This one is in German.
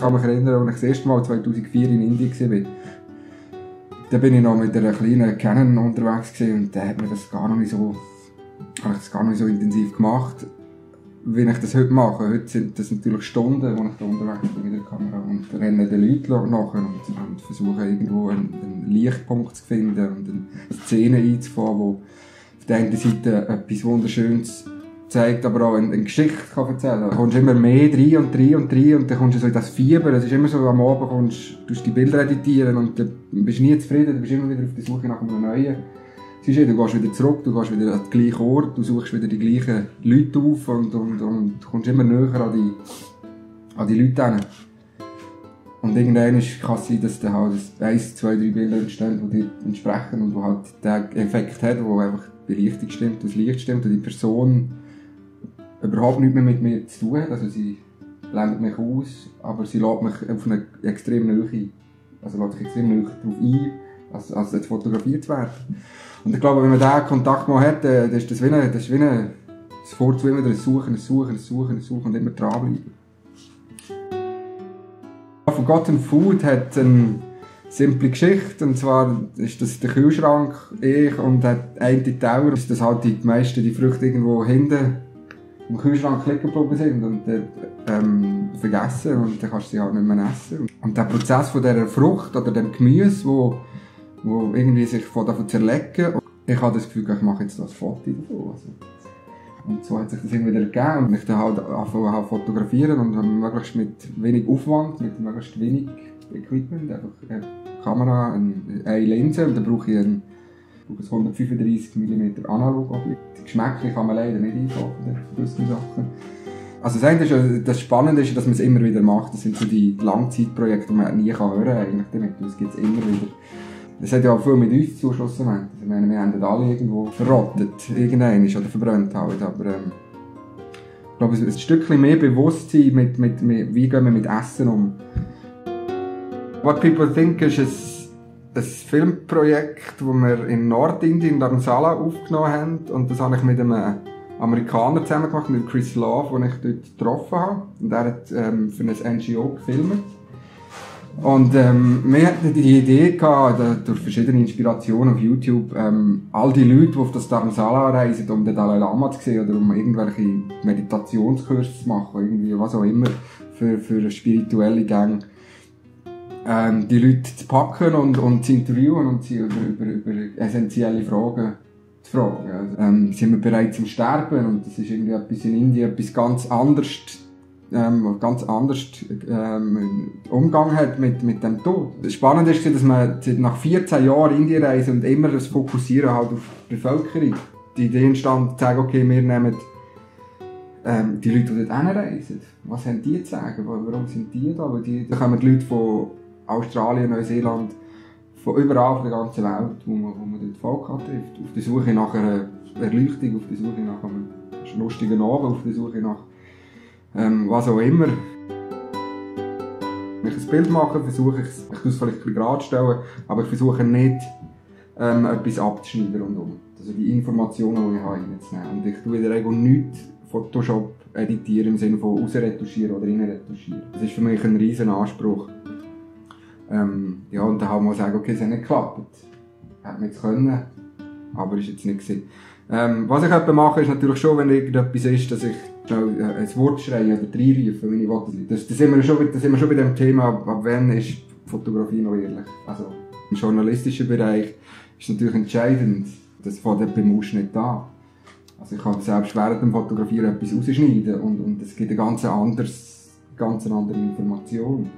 Kann mich erinnern, als ich das erste Mal 2004 in Indien war. Da bin ich noch mit einer kleinen Canon unterwegs und da hat mir das gar nicht so, habe ich das gar nicht so intensiv gemacht, wie ich das heute mache. Heute sind das natürlich Stunden, wo ich da unterwegs bin mit der Kamera und renne den Leuten nachher und, und versuche irgendwo einen, einen Lichtpunkt zu finden und eine Szene einzufahren, wo auf der einen Seite etwas Wunderschönes zeigt, aber auch eine, Geschichte kann erzählen. Da kommst du immer mehr rein und rein und rein und dann kommst du so in das Fieber. Es ist immer so, am Abend kommst du die Bilder editieren und dann bist du nie zufrieden, du bist immer wieder auf der Suche nach einem neuen. Siehst du, du gehst wieder zurück, du gehst wieder an den gleichen Ort, du suchst wieder die gleichen Leute auf und, und, und kommst immer näher an die, an die Leute hin. Und irgendwann kann es sein, dass dann halt eins, zwei, drei Bilder entstehen, die dir entsprechen und wo halt der Effekt hat, wo einfach die Belichtung stimmt, das Licht stimmt und die Person überhaupt nichts mehr mit mir zu tun. Also sie blendet mich aus, aber sie lädt mich auf eine extrem Nähe, also lädt sich extrem Nähe darauf ein, als, als jetzt fotografiert zu werden. Und ich glaube, wenn man diesen Kontakt mal hat, dann ist das wie ein, das ist wie ein, das Fortzu immer ein Suchen, ein Suchen, ein Suchen, ein Suchen und immer dranbleiben. Forgotten Food hat eine simple Geschichte, und zwar ist das der Kühlschrank, ich, und hat eine Tower, ist das halt die meisten, die Früchte irgendwo hinten im Kühlschrank liegen geblieben sind und dann ähm, vergessen und dann kannst du sie halt nicht mehr essen. Und der Prozess von dieser Frucht oder dem Gemüse, wo, wo irgendwie sich von davon zerlegen, ich habe das Gefühl, ich mache jetzt das Foto davon. Also. Und so hat sich das immer wieder gegeben und ich dann halt angefangen fotografieren und möglichst mit wenig Aufwand, mit möglichst wenig Equipment, einfach eine Kamera, eine Linse und dann brauche ich einen ein 135 mm. Die Geschmäcker kann man leider nicht einkaufen, gewissen Sachen. Also das, ist, das Spannende ist, dass man es immer wieder macht. Das sind so die Langzeitprojekte, die man nie kann hören kann damit. Das gibt es immer wieder. Das hat ja auch viel mit uns zu meine, wir haben alle irgendwo verrottet, irgendein oder verbrannt halt, aber ähm, ich glaube, ein Stückchen mehr Bewusstsein mit, mit, mit, wie gehen wir mit Essen um. What people think is, is ein Filmprojekt, das wir in Nordindien, in Dharamsala, aufgenommen haben. Und das habe ich mit einem Amerikaner zusammen gemacht, mit Chris Love, den ich dort getroffen habe. Und er hat ähm, für ein NGO gefilmt. Und ähm, wir hatten die Idee gehabt, durch verschiedene Inspirationen auf YouTube, ähm, all die Leute, die auf das Dharamsala reisen, um den Dalai Lama zu sehen oder um irgendwelche Meditationskurse zu machen, irgendwie was auch immer, für, für spirituelle Gänge, ähm, die Leute zu packen und, und zu interviewen und sie über, über, über essentielle Fragen zu fragen. Also, ähm, sind wir bereit zum Sterben? Und das ist irgendwie etwas in Indien, etwas ganz anderes, ähm, ganz anders ähm, Umgang hat mit, mit dem Tod. Das Spannende ist, dass man nach 14 Jahren Indien reist und immer das Fokussieren halt auf die Bevölkerung. Die Idee entstand, zu sagen, okay, wir nehmen ähm, die Leute, die dort hinreisen, was haben die zu sagen? Warum sind die da? Weil die, da kommen die Leute von Australien, Neuseeland, von überall auf der ganzen Welt, wo man, wo man dort Volk trifft. Auf der Suche nach einer Erleuchtung, auf der Suche nach einem lustigen Abend, auf der Suche nach ähm, was auch immer. Wenn ich ein Bild mache, versuche ich es, ich es vielleicht ein gerade stellen, aber ich versuche nicht, ähm, etwas abzuschneiden rundum. Also die Informationen, die ich habe, reinzunehmen. Und ich tue in der Regel nichts Photoshop editieren im Sinne von ausretuschieren oder reinretuschieren. Das ist für mich ein riesen Anspruch. Ähm, ja, und dann haben wir sagen, okay, es hat nicht geklappt. Hätte man jetzt können, aber ist jetzt nicht gewesen. Ähm, was ich etwa mache, ist natürlich schon, wenn irgendetwas ist, dass ich schnell äh, ein Wort schreie oder reinrufe, wenn ich will. Das, das, sind wir schon, das sind wir schon bei dem Thema, ab, wann ist Fotografie noch ehrlich. Also, im journalistischen Bereich ist natürlich entscheidend, das fängt beim Ausschnitt an. Also ich kann selbst während dem Fotografieren etwas rausschneiden und, und es gibt eine ganz, anders, ganz andere Information.